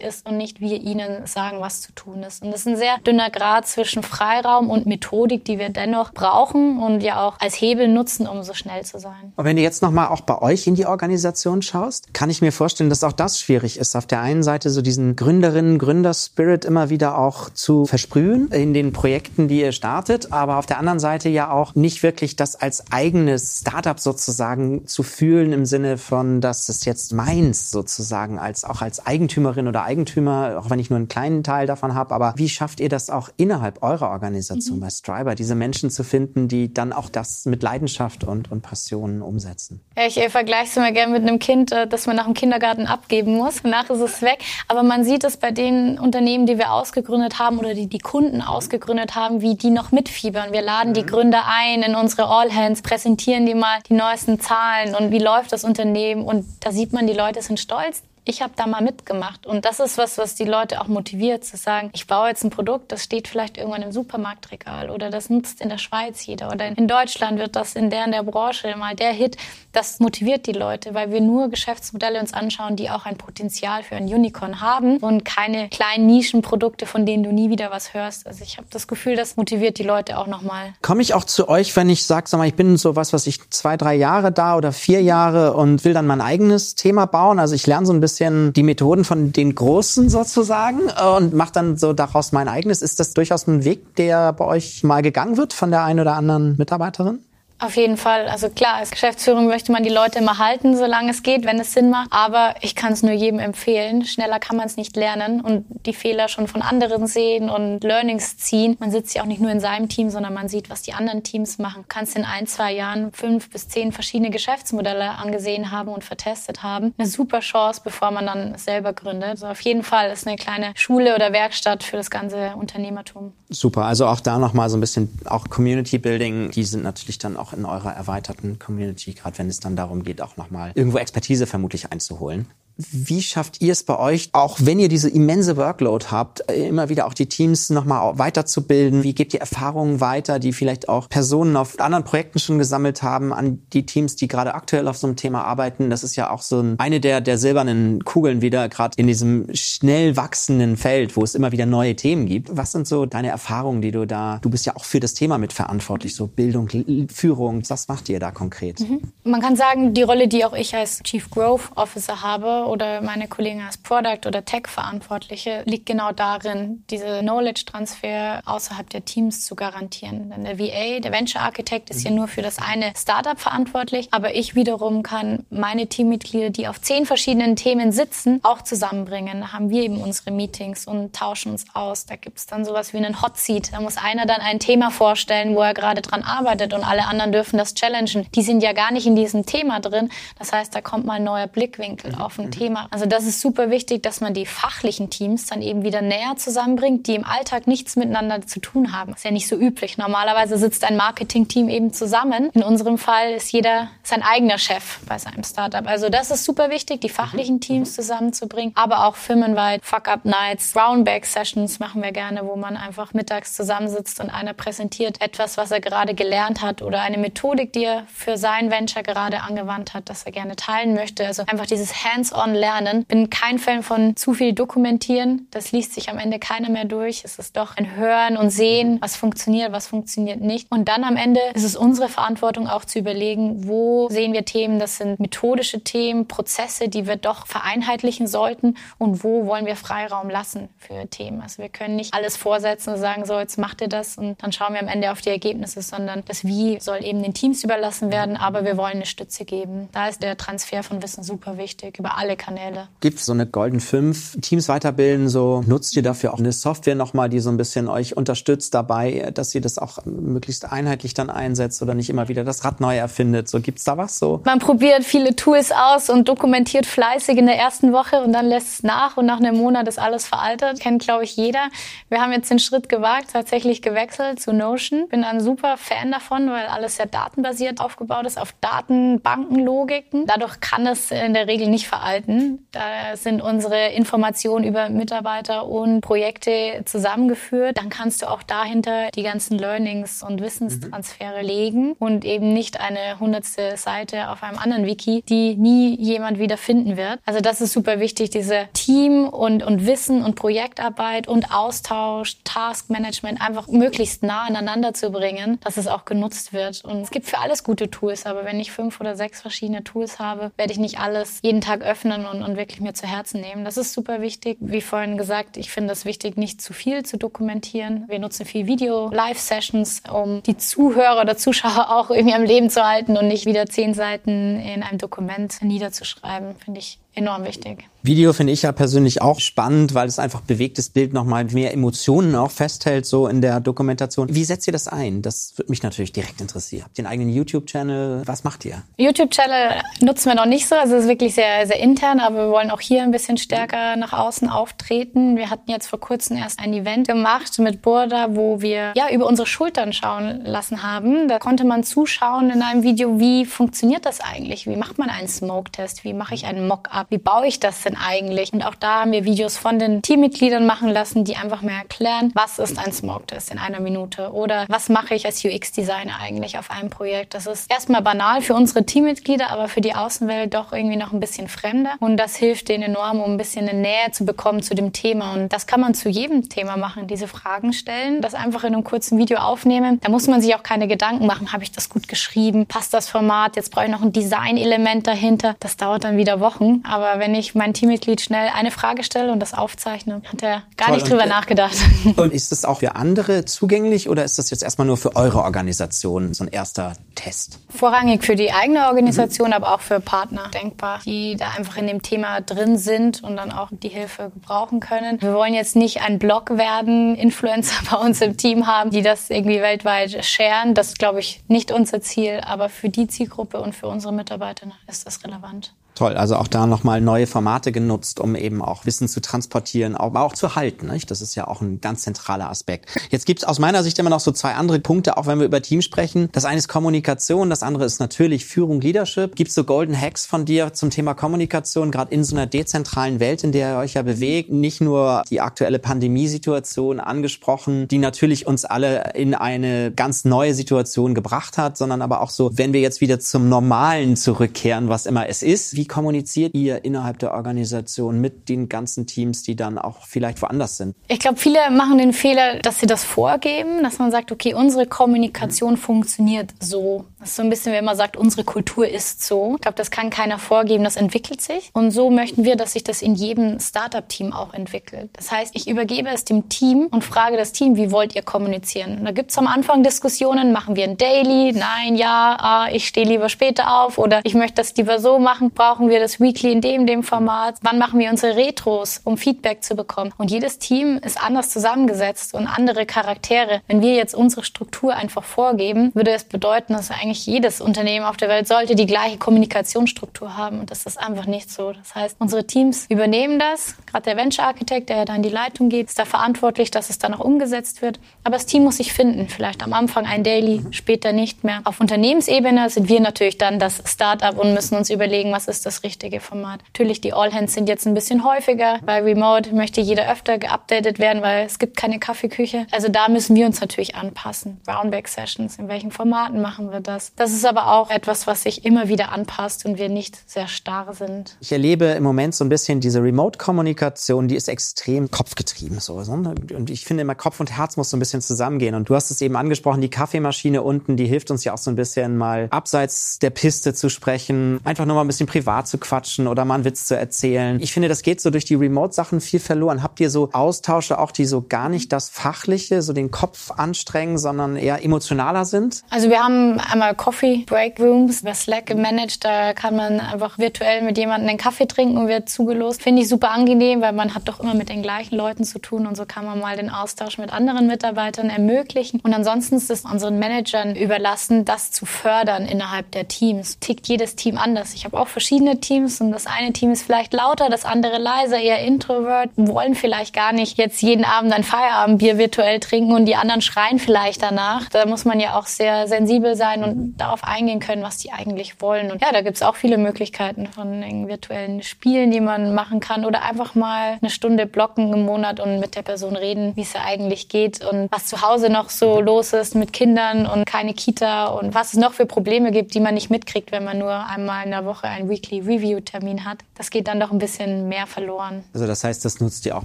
ist und nicht wir ihnen sagen, was zu tun ist. Und das ein sehr dünner Grad zwischen Freiraum und Methodik, die wir dennoch brauchen und ja auch als Hebel nutzen, um so schnell zu sein. Und wenn du jetzt nochmal auch bei euch in die Organisation schaust, kann ich mir vorstellen, dass auch das schwierig ist, auf der einen Seite so diesen Gründerinnen, Gründerspirit immer wieder auch zu versprühen in den Projekten, die ihr startet, aber auf der anderen Seite ja auch nicht wirklich das als eigenes Startup sozusagen zu fühlen im Sinne von, dass es jetzt meins sozusagen als auch als Eigentümerin oder Eigentümer, auch wenn ich nur einen kleinen Teil davon habe, aber wie schafft ihr das auch innerhalb eurer Organisation mhm. bei Striber, diese Menschen zu finden, die dann auch das mit Leidenschaft und, und Passion umsetzen? Ja, ich vergleiche es immer gerne mit einem Kind, äh, das man nach dem Kindergarten abgeben muss. Danach ist es weg. Aber man sieht es bei den Unternehmen, die wir ausgegründet haben oder die die Kunden ausgegründet haben, wie die noch mitfiebern. Wir laden die mhm. Gründer ein in unsere All Hands, präsentieren die mal die neuesten Zahlen und wie läuft das Unternehmen. Und da sieht man, die Leute sind stolz ich habe da mal mitgemacht. Und das ist was, was die Leute auch motiviert, zu sagen, ich baue jetzt ein Produkt, das steht vielleicht irgendwann im Supermarktregal oder das nutzt in der Schweiz jeder oder in Deutschland wird das in der in der Branche mal der Hit. Das motiviert die Leute, weil wir nur Geschäftsmodelle uns anschauen, die auch ein Potenzial für ein Unicorn haben und keine kleinen Nischenprodukte, von denen du nie wieder was hörst. Also ich habe das Gefühl, das motiviert die Leute auch nochmal. Komme ich auch zu euch, wenn ich sage, sag mal, ich bin so was, was ich zwei, drei Jahre da oder vier Jahre und will dann mein eigenes Thema bauen. Also ich lerne so ein bisschen bisschen die Methoden von den Großen sozusagen und mache dann so daraus mein eigenes. Ist das durchaus ein Weg, der bei euch mal gegangen wird von der einen oder anderen Mitarbeiterin? Auf jeden Fall. Also klar, als Geschäftsführung möchte man die Leute immer halten, solange es geht, wenn es Sinn macht. Aber ich kann es nur jedem empfehlen. Schneller kann man es nicht lernen und die Fehler schon von anderen sehen und Learnings ziehen. Man sitzt ja auch nicht nur in seinem Team, sondern man sieht, was die anderen Teams machen. Du kannst in ein, zwei Jahren fünf bis zehn verschiedene Geschäftsmodelle angesehen haben und vertestet haben. Eine super Chance, bevor man dann selber gründet. Also auf jeden Fall ist eine kleine Schule oder Werkstatt für das ganze Unternehmertum. Super. Also auch da nochmal so ein bisschen auch Community Building. Die sind natürlich dann auch in eurer erweiterten Community, gerade wenn es dann darum geht, auch nochmal irgendwo Expertise vermutlich einzuholen. Wie schafft ihr es bei euch, auch wenn ihr diese immense Workload habt, immer wieder auch die Teams nochmal weiterzubilden? Wie gebt ihr Erfahrungen weiter, die vielleicht auch Personen auf anderen Projekten schon gesammelt haben, an die Teams, die gerade aktuell auf so einem Thema arbeiten? Das ist ja auch so eine der, der silbernen Kugeln wieder, gerade in diesem schnell wachsenden Feld, wo es immer wieder neue Themen gibt. Was sind so deine Erfahrungen, die du da, du bist ja auch für das Thema mitverantwortlich, so Bildung, Führung, was macht ihr da konkret? Mhm. Man kann sagen, die Rolle, die auch ich als Chief Growth Officer habe, oder meine Kollegen als Product- oder Tech-Verantwortliche liegt genau darin, diese Knowledge-Transfer außerhalb der Teams zu garantieren. Denn der VA, der Venture Architect, ist ja nur für das eine Startup verantwortlich, aber ich wiederum kann meine Teammitglieder, die auf zehn verschiedenen Themen sitzen, auch zusammenbringen. Da haben wir eben unsere Meetings und tauschen uns aus. Da gibt es dann sowas wie einen Hot Seat. Da muss einer dann ein Thema vorstellen, wo er gerade dran arbeitet und alle anderen dürfen das challengen. Die sind ja gar nicht in diesem Thema drin. Das heißt, da kommt mal ein neuer Blickwinkel auf ein Thema. Also das ist super wichtig, dass man die fachlichen Teams dann eben wieder näher zusammenbringt, die im Alltag nichts miteinander zu tun haben. ist ja nicht so üblich. Normalerweise sitzt ein Marketing-Team eben zusammen. In unserem Fall ist jeder sein eigener Chef bei seinem Startup. Also das ist super wichtig, die fachlichen mhm. Teams zusammenzubringen, aber auch firmenweit Fuck-Up-Nights, Brownback-Sessions machen wir gerne, wo man einfach mittags zusammensitzt und einer präsentiert etwas, was er gerade gelernt hat oder eine Methodik, die er für sein Venture gerade angewandt hat, das er gerne teilen möchte. Also einfach dieses Hands-on von Lernen. Bin kein Fan von zu viel Dokumentieren. Das liest sich am Ende keiner mehr durch. Es ist doch ein Hören und Sehen, was funktioniert, was funktioniert nicht. Und dann am Ende ist es unsere Verantwortung auch zu überlegen, wo sehen wir Themen, das sind methodische Themen, Prozesse, die wir doch vereinheitlichen sollten und wo wollen wir Freiraum lassen für Themen. Also wir können nicht alles vorsetzen und sagen, so jetzt macht ihr das und dann schauen wir am Ende auf die Ergebnisse, sondern das Wie soll eben den Teams überlassen werden, aber wir wollen eine Stütze geben. Da ist der Transfer von Wissen super wichtig über alle Kanäle. Gibt es so eine Golden 5 Teams weiterbilden? So nutzt ihr dafür auch eine Software nochmal, die so ein bisschen euch unterstützt dabei, dass ihr das auch möglichst einheitlich dann einsetzt oder nicht immer wieder das Rad neu erfindet? So gibt's da was so? Man probiert viele Tools aus und dokumentiert fleißig in der ersten Woche und dann lässt es nach und nach einem Monat ist alles veraltet. Kennt glaube ich jeder. Wir haben jetzt den Schritt gewagt, tatsächlich gewechselt zu Notion. Bin ein super Fan davon, weil alles sehr datenbasiert aufgebaut ist auf Datenbankenlogiken. Dadurch kann es in der Regel nicht veralten erhalten. Da sind unsere Informationen über Mitarbeiter und Projekte zusammengeführt. Dann kannst du auch dahinter die ganzen Learnings und Wissenstransfere legen und eben nicht eine hundertste Seite auf einem anderen Wiki, die nie jemand wieder finden wird. Also das ist super wichtig, diese Team und, und Wissen und Projektarbeit und Austausch, Taskmanagement einfach möglichst nah aneinander zu bringen, dass es auch genutzt wird. Und es gibt für alles gute Tools, aber wenn ich fünf oder sechs verschiedene Tools habe, werde ich nicht alles jeden Tag öffnen und, und wirklich mir zu Herzen nehmen. Das ist super wichtig. Wie vorhin gesagt, ich finde es wichtig, nicht zu viel zu dokumentieren. Wir nutzen viel Video, Live-Sessions, um die Zuhörer oder Zuschauer auch irgendwie am Leben zu halten und nicht wieder zehn Seiten in einem Dokument niederzuschreiben, finde ich enorm wichtig. Video finde ich ja persönlich auch spannend, weil es einfach bewegtes Bild nochmal mehr Emotionen auch festhält, so in der Dokumentation. Wie setzt ihr das ein? Das würde mich natürlich direkt interessieren. Habt ihr einen eigenen YouTube-Channel? Was macht ihr? YouTube-Channel nutzen wir noch nicht so. Also es ist wirklich sehr, sehr intern, aber wir wollen auch hier ein bisschen stärker nach außen auftreten. Wir hatten jetzt vor kurzem erst ein Event gemacht mit Burda, wo wir ja über unsere Schultern schauen lassen haben. Da konnte man zuschauen in einem Video, wie funktioniert das eigentlich? Wie macht man einen Smoke-Test? Wie mache ich einen Mock-up? Wie baue ich das denn eigentlich? Und auch da haben wir Videos von den Teammitgliedern machen lassen, die einfach mehr erklären, was ist ein Smoke-Test in einer Minute oder was mache ich als UX-Designer eigentlich auf einem Projekt. Das ist erstmal banal für unsere Teammitglieder, aber für die Außenwelt doch irgendwie noch ein bisschen fremder. Und das hilft denen enorm, um ein bisschen eine Nähe zu bekommen zu dem Thema. Und das kann man zu jedem Thema machen, diese Fragen stellen, das einfach in einem kurzen Video aufnehmen. Da muss man sich auch keine Gedanken machen, habe ich das gut geschrieben, passt das Format, jetzt brauche ich noch ein Design-Element dahinter. Das dauert dann wieder Wochen. Aber wenn ich mein Teammitglied schnell eine Frage stelle und das aufzeichne, hat er gar Toll. nicht drüber und, nachgedacht. Und ist das auch für andere zugänglich oder ist das jetzt erstmal nur für eure Organisation so ein erster Test? Vorrangig für die eigene Organisation, mhm. aber auch für Partner denkbar, die da einfach in dem Thema drin sind und dann auch die Hilfe gebrauchen können. Wir wollen jetzt nicht ein Blog werden, Influencer bei uns im Team haben, die das irgendwie weltweit scheren. Das ist, glaube ich, nicht unser Ziel, aber für die Zielgruppe und für unsere Mitarbeiter ist das relevant. Toll, also auch da nochmal neue Formate genutzt, um eben auch Wissen zu transportieren, aber auch zu halten. Nicht? Das ist ja auch ein ganz zentraler Aspekt. Jetzt gibt es aus meiner Sicht immer noch so zwei andere Punkte, auch wenn wir über Team sprechen. Das eine ist Kommunikation, das andere ist natürlich Führung, Leadership. Gibt es so Golden Hacks von dir zum Thema Kommunikation, gerade in so einer dezentralen Welt, in der ihr euch ja bewegt? Nicht nur die aktuelle Pandemiesituation angesprochen, die natürlich uns alle in eine ganz neue Situation gebracht hat, sondern aber auch so, wenn wir jetzt wieder zum Normalen zurückkehren, was immer es ist, wie kommuniziert ihr innerhalb der Organisation mit den ganzen Teams, die dann auch vielleicht woanders sind? Ich glaube, viele machen den Fehler, dass sie das vorgeben, dass man sagt, okay, unsere Kommunikation funktioniert so. Das ist so ein bisschen, wie man sagt, unsere Kultur ist so. Ich glaube, das kann keiner vorgeben, das entwickelt sich. Und so möchten wir, dass sich das in jedem Startup-Team auch entwickelt. Das heißt, ich übergebe es dem Team und frage das Team, wie wollt ihr kommunizieren? Und da gibt es am Anfang Diskussionen, machen wir ein Daily? Nein, ja, ah, ich stehe lieber später auf oder ich möchte das lieber so machen. Brauchen wir das Weekly in dem, dem Format? Wann machen wir unsere Retros, um Feedback zu bekommen? Und jedes Team ist anders zusammengesetzt und andere Charaktere. Wenn wir jetzt unsere Struktur einfach vorgeben, würde es bedeuten, dass eigentlich eigentlich jedes Unternehmen auf der Welt sollte die gleiche Kommunikationsstruktur haben. Und das ist einfach nicht so. Das heißt, unsere Teams übernehmen das. Gerade der Venture Architect, der da in die Leitung geht, ist da verantwortlich, dass es dann auch umgesetzt wird. Aber das Team muss sich finden. Vielleicht am Anfang ein Daily, später nicht mehr. Auf Unternehmensebene sind wir natürlich dann das Startup und müssen uns überlegen, was ist das richtige Format. Natürlich, die All Hands sind jetzt ein bisschen häufiger. Bei Remote möchte jeder öfter geupdatet werden, weil es gibt keine Kaffeeküche. Also da müssen wir uns natürlich anpassen. Brownback Sessions, in welchen Formaten machen wir das? das. Das ist aber auch etwas, was sich immer wieder anpasst und wir nicht sehr starr sind. Ich erlebe im Moment so ein bisschen diese Remote-Kommunikation, die ist extrem kopfgetrieben. So. Und ich finde immer, Kopf und Herz muss so ein bisschen zusammengehen. Und du hast es eben angesprochen, die Kaffeemaschine unten, die hilft uns ja auch so ein bisschen mal abseits der Piste zu sprechen, einfach nur mal ein bisschen privat zu quatschen oder mal einen Witz zu erzählen. Ich finde, das geht so durch die Remote-Sachen viel verloren. Habt ihr so Austausche auch, die so gar nicht das Fachliche, so den Kopf anstrengen, sondern eher emotionaler sind? Also wir haben einmal Coffee Break Rooms über Slack gemanagt. Da kann man einfach virtuell mit jemandem einen Kaffee trinken und wird zugelost. Finde ich super angenehm, weil man hat doch immer mit den gleichen Leuten zu tun und so kann man mal den Austausch mit anderen Mitarbeitern ermöglichen. Und ansonsten ist es unseren Managern überlassen, das zu fördern innerhalb der Teams. Tickt jedes Team anders. Ich habe auch verschiedene verschiedene Teams und das eine Team ist vielleicht lauter, das andere leiser, eher introvert, wollen vielleicht gar nicht jetzt jeden Abend ein Feierabendbier virtuell trinken und die anderen schreien vielleicht danach. Da muss man ja auch sehr sensibel sein und darauf eingehen können, was die eigentlich wollen. Und ja, da gibt's auch viele Möglichkeiten von virtuellen Spielen, die man machen kann oder einfach mal eine Stunde blocken im Monat und mit der Person reden, wie es eigentlich geht und was zu Hause noch so los ist mit Kindern und keine Kita und was es noch für Probleme gibt, die man nicht mitkriegt, wenn man nur einmal in der Woche einen Weekly Review Termin hat. Das geht dann doch ein bisschen mehr verloren. Also das heißt, das nutzt ihr auch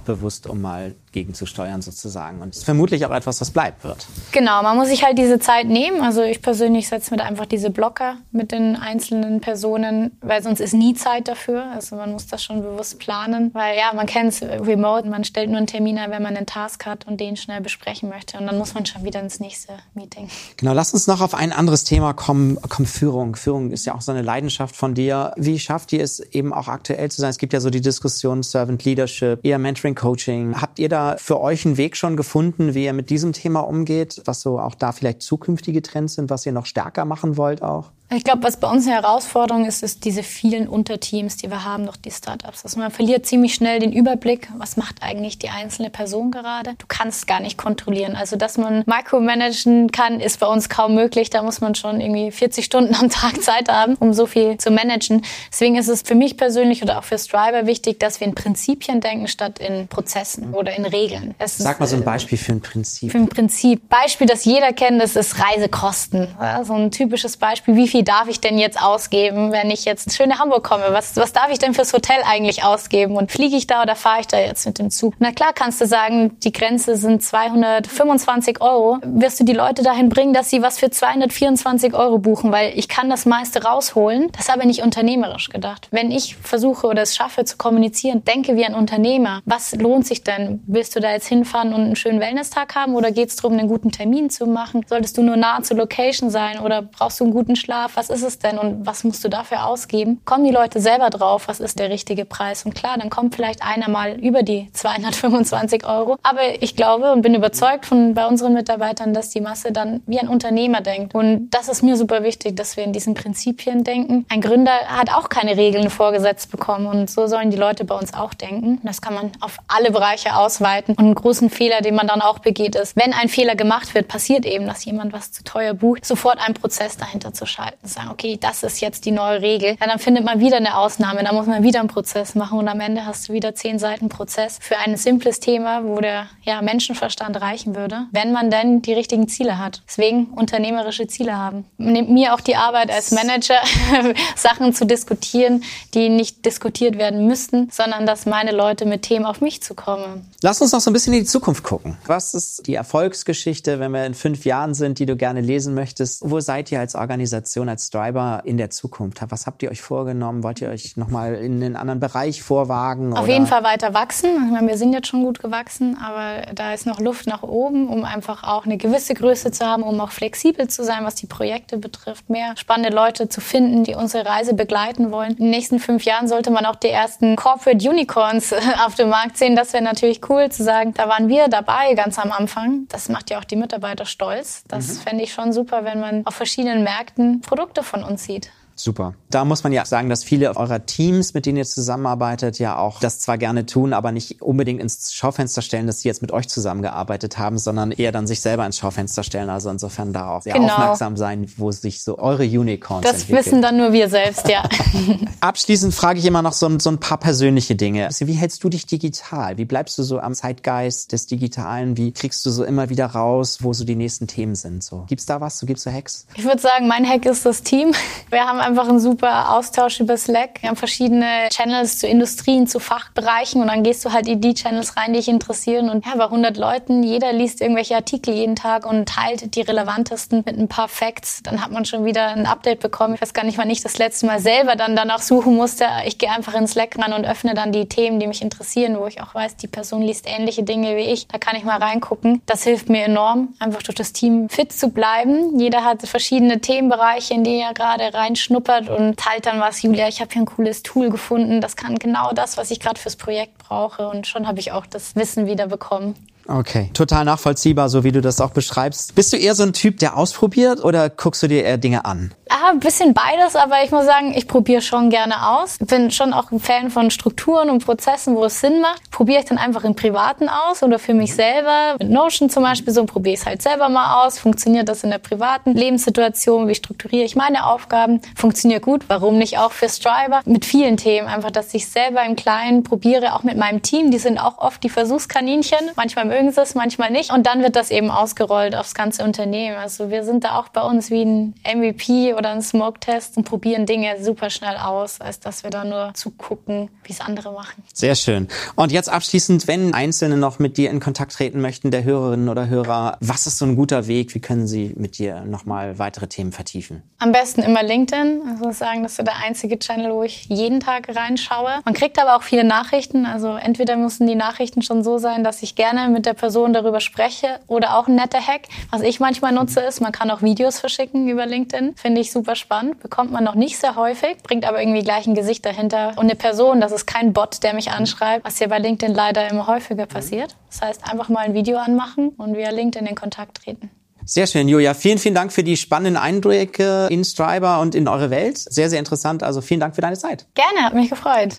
bewusst, um mal gegenzusteuern sozusagen. Und ist vermutlich auch etwas, was bleibt wird. Genau, man muss sich halt diese Zeit nehmen. Also ich persönlich setze mir da einfach diese Blocker mit den einzelnen Personen, weil sonst ist nie Zeit dafür. Also man muss das schon bewusst planen. Weil ja, man kennt es remote, man stellt nur einen Termin ein, wenn man einen Task hat und den schnell besprechen möchte. Und dann muss man schon wieder ins nächste Meeting. Genau, lass uns noch auf ein anderes Thema kommen, kommen Führung. Führung ist ja auch so eine Leidenschaft von dir. Wie schafft ihr es eben auch aktuell zu sein? Es gibt ja so die Diskussion Servant Leadership, eher Mentoring, Coaching. Habt ihr da für euch einen Weg schon gefunden, wie ihr mit diesem Thema umgeht, was so auch da vielleicht zukünftige Trends sind, was ihr noch stärker machen wollt auch? Ich glaube, was bei uns eine Herausforderung ist, ist diese vielen Unterteams, die wir haben durch die Startups. Also man verliert ziemlich schnell den Überblick, was macht eigentlich die einzelne Person gerade. Du kannst gar nicht kontrollieren. Also, dass man micromanagen kann, ist bei uns kaum möglich. Da muss man schon irgendwie 40 Stunden am Tag Zeit haben, um so viel zu managen. Deswegen ist es für mich persönlich oder auch für Striber wichtig, dass wir in Prinzipien denken statt in Prozessen oder in Regeln. Es Sag mal so ein Beispiel für ein Prinzip. Für ein Prinzip. Beispiel, das jeder kennt, das ist Reisekosten. Ja, so ein typisches Beispiel. Wie viel darf ich denn jetzt ausgeben, wenn ich jetzt schön nach Hamburg komme? Was, was darf ich denn fürs Hotel eigentlich ausgeben? Und fliege ich da oder fahre ich da jetzt mit dem Zug? Na klar kannst du sagen, die Grenze sind 225 Euro. Wirst du die Leute dahin bringen, dass sie was für 224 Euro buchen? Weil ich kann das meiste rausholen. Das habe ich nicht unternehmerisch gedacht. Wenn ich versuche oder es schaffe zu kommunizieren, denke wie ein Unternehmer. Was lohnt sich denn? Willst du da jetzt hinfahren und einen schönen Wellness-Tag haben oder geht es darum, einen guten Termin zu machen? Solltest du nur nah zur Location sein oder brauchst du einen guten Schlaf? was ist es denn und was musst du dafür ausgeben? Kommen die Leute selber drauf, was ist der richtige Preis? Und klar, dann kommt vielleicht einer mal über die 225 Euro. Aber ich glaube und bin überzeugt von bei unseren Mitarbeitern, dass die Masse dann wie ein Unternehmer denkt. Und das ist mir super wichtig, dass wir in diesen Prinzipien denken. Ein Gründer hat auch keine Regeln vorgesetzt bekommen und so sollen die Leute bei uns auch denken. Das kann man auf alle Bereiche ausweiten. Und einen großen Fehler, den man dann auch begeht, ist, wenn ein Fehler gemacht wird, passiert eben, dass jemand was zu teuer bucht, sofort einen Prozess dahinter zu schalten sagen, okay, das ist jetzt die neue Regel. Ja, dann findet man wieder eine Ausnahme, dann muss man wieder einen Prozess machen und am Ende hast du wieder zehn Seiten Prozess für ein simples Thema, wo der ja, Menschenverstand reichen würde, wenn man denn die richtigen Ziele hat. Deswegen unternehmerische Ziele haben. Nimmt mir auch die Arbeit als Manager, Sachen zu diskutieren, die nicht diskutiert werden müssten, sondern dass meine Leute mit Themen auf mich zu kommen. Lass uns noch so ein bisschen in die Zukunft gucken. Was ist die Erfolgsgeschichte, wenn wir in fünf Jahren sind, die du gerne lesen möchtest? Wo seid ihr als Organisation, als Striber in der Zukunft? Was habt ihr euch vorgenommen? Wollt ihr euch nochmal in einen anderen Bereich vorwagen? Auf oder? jeden Fall weiter wachsen. Ich meine, wir sind jetzt schon gut gewachsen, aber da ist noch Luft nach oben, um einfach auch eine gewisse Größe zu haben, um auch flexibel zu sein, was die Projekte betrifft, mehr spannende Leute zu finden, die unsere Reise begleiten wollen. In den nächsten fünf Jahren sollte man auch die ersten Corporate Unicorns auf dem Markt sehen. Das wäre natürlich cool zu sagen, da waren wir dabei ganz am Anfang. Das macht ja auch die Mitarbeiter stolz. Das mhm. fände ich schon super, wenn man auf verschiedenen Märkten Produkte von uns sieht. Super. Da muss man ja sagen, dass viele eurer Teams, mit denen ihr zusammenarbeitet, ja auch das zwar gerne tun, aber nicht unbedingt ins Schaufenster stellen, dass sie jetzt mit euch zusammengearbeitet haben, sondern eher dann sich selber ins Schaufenster stellen. Also insofern da auch sehr genau. aufmerksam sein, wo sich so eure Unicorns Das entwickeln. wissen dann nur wir selbst, ja. Abschließend frage ich immer noch so, so ein paar persönliche Dinge. Also wie hältst du dich digital? Wie bleibst du so am Zeitgeist des Digitalen? Wie kriegst du so immer wieder raus, wo so die nächsten Themen sind? So, gibt's da was? So gibt's so Hacks? Ich würde sagen, mein Hack ist das Team. Wir haben einfach einen super Austausch über Slack. Wir haben verschiedene Channels zu Industrien, zu Fachbereichen und dann gehst du halt in die Channels rein, die dich interessieren. Und ja, bei 100 Leuten, jeder liest irgendwelche Artikel jeden Tag und teilt die relevantesten mit ein paar Facts. Dann hat man schon wieder ein Update bekommen. Ich weiß gar nicht, wann ich das letzte Mal selber dann danach suchen musste. Ich gehe einfach in Slack ran und öffne dann die Themen, die mich interessieren, wo ich auch weiß, die Person liest ähnliche Dinge wie ich. Da kann ich mal reingucken. Das hilft mir enorm, einfach durch das Team fit zu bleiben. Jeder hat verschiedene Themenbereiche, in die er gerade reinschnuppert und teilt dann was, Julia, ich habe hier ein cooles Tool gefunden, das kann genau das, was ich gerade fürs Projekt brauche und schon habe ich auch das Wissen wieder bekommen. Okay, total nachvollziehbar, so wie du das auch beschreibst. Bist du eher so ein Typ, der ausprobiert oder guckst du dir eher Dinge an? Ah, ein bisschen beides, aber ich muss sagen, ich probiere schon gerne aus. Bin schon auch ein Fan von Strukturen und Prozessen, wo es Sinn macht. Probiere ich dann einfach im Privaten aus oder für mich selber. Mit Notion zum Beispiel so probiere ich es halt selber mal aus. Funktioniert das in der privaten Lebenssituation? Wie strukturiere ich meine Aufgaben? Funktioniert gut. Warum nicht auch für Striver? Mit vielen Themen einfach, dass ich selber im Kleinen probiere, auch mit meinem Team. Die sind auch oft die Versuchskaninchen. Manchmal mögen sie es, manchmal nicht. Und dann wird das eben ausgerollt aufs ganze Unternehmen. Also wir sind da auch bei uns wie ein MVP oder ein Smoke-Test und probieren Dinge super schnell aus, als dass wir da nur zugucken, wie es andere machen. Sehr schön. Und jetzt abschließend, wenn Einzelne noch mit dir in Kontakt treten möchten, der Hörerinnen oder Hörer, was ist so ein guter Weg? Wie können sie mit dir nochmal weitere Themen vertiefen? Am besten immer LinkedIn. Also sagen, das ist der einzige Channel, wo ich jeden Tag reinschaue. Man kriegt aber auch viele Nachrichten. Also entweder müssen die Nachrichten schon so sein, dass ich gerne mit der Person darüber spreche oder auch ein netter Hack. Was ich manchmal nutze ist, man kann auch Videos verschicken über LinkedIn. Finde ich super spannend. Bekommt man noch nicht sehr häufig, bringt aber irgendwie gleich ein Gesicht dahinter und eine Person. Das ist kein Bot, der mich anschreibt, was hier bei LinkedIn leider immer häufiger passiert. Das heißt, einfach mal ein Video anmachen und via LinkedIn in Kontakt treten. Sehr schön, Julia. Vielen, vielen Dank für die spannenden Eindrücke in Striber und in eure Welt. Sehr, sehr interessant. Also vielen Dank für deine Zeit. Gerne, hat mich gefreut.